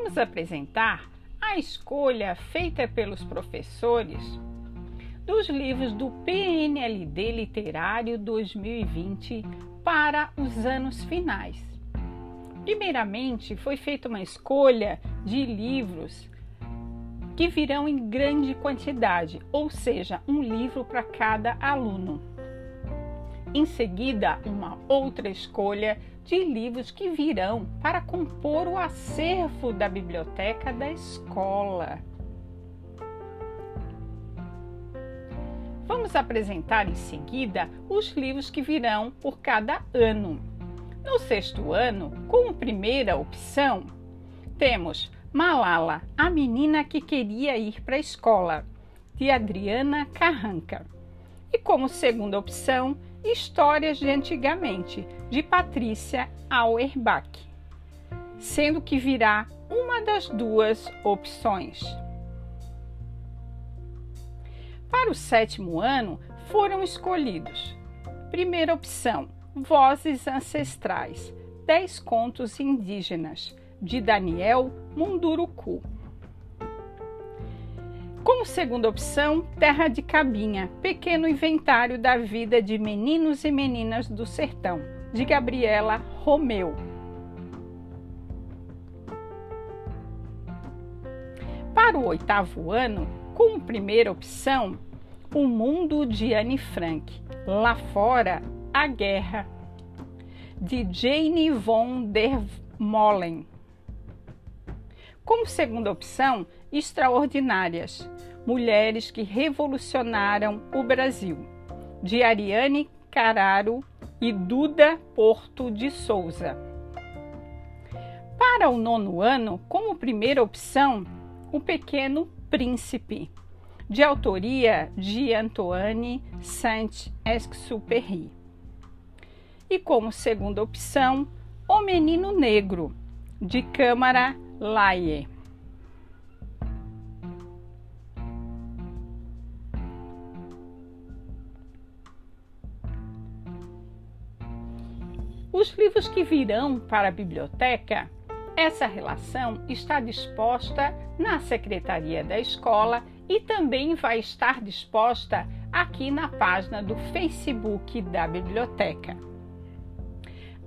vamos apresentar a escolha feita pelos professores dos livros do PNLD Literário 2020 para os anos finais. Primeiramente, foi feita uma escolha de livros que virão em grande quantidade, ou seja, um livro para cada aluno. Em seguida, uma outra escolha de livros que virão para compor o acervo da biblioteca da escola. Vamos apresentar em seguida os livros que virão por cada ano. No sexto ano, como primeira opção, temos Malala, a menina que queria ir para a escola, de Adriana Carranca. E como segunda opção, Histórias de Antigamente, de Patrícia Auerbach, sendo que virá uma das duas opções. Para o sétimo ano, foram escolhidos: primeira opção, Vozes Ancestrais, 10 contos indígenas, de Daniel Munduruku. Como segunda opção, Terra de Cabinha, pequeno inventário da vida de meninos e meninas do sertão, de Gabriela Romeu. Para o oitavo ano, como primeira opção, O Mundo de Anne Frank, Lá Fora, a Guerra, de Jane von der Molen. Como segunda opção, Extraordinárias, Mulheres que Revolucionaram o Brasil, de Ariane Cararo e Duda Porto de Souza. Para o nono ano, como primeira opção, O Pequeno Príncipe, de autoria de Antoine Saint-Exupéry. E como segunda opção, O Menino Negro, de Câmara Laie. Os livros que virão para a biblioteca essa relação está disposta na secretaria da escola e também vai estar disposta aqui na página do Facebook da biblioteca.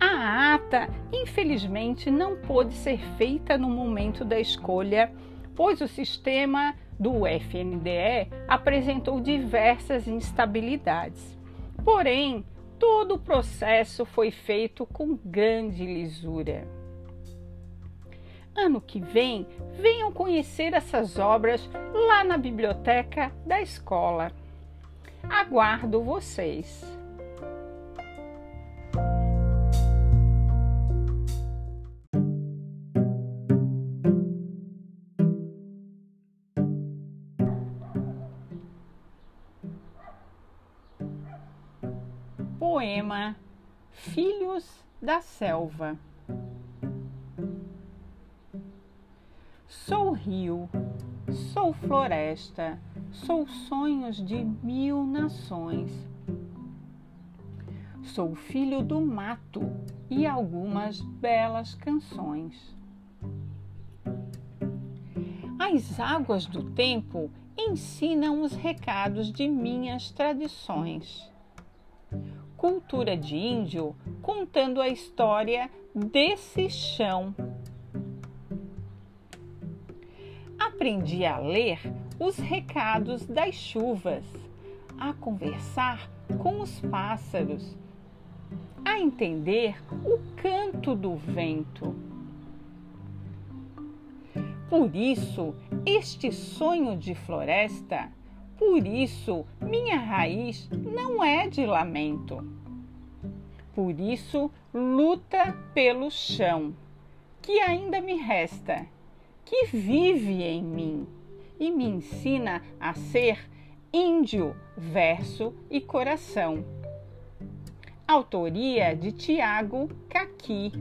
A ata, infelizmente, não pôde ser feita no momento da escolha, pois o sistema do FNDE apresentou diversas instabilidades. Porém, todo o processo foi feito com grande lisura. Ano que vem, venham conhecer essas obras lá na biblioteca da escola. Aguardo vocês! Poema Filhos da Selva Sou rio, sou floresta, sou sonhos de mil nações. Sou filho do mato e algumas belas canções. As águas do tempo ensinam os recados de minhas tradições. Cultura de índio contando a história desse chão aprendi a ler os recados das chuvas, a conversar com os pássaros, a entender o canto do vento. Por isso, este sonho de floresta, por isso, minha raiz não é de lamento. Por isso, luta pelo chão, que ainda me resta que vive em mim e me ensina a ser índio, verso e coração. Autoria de Tiago Caqui.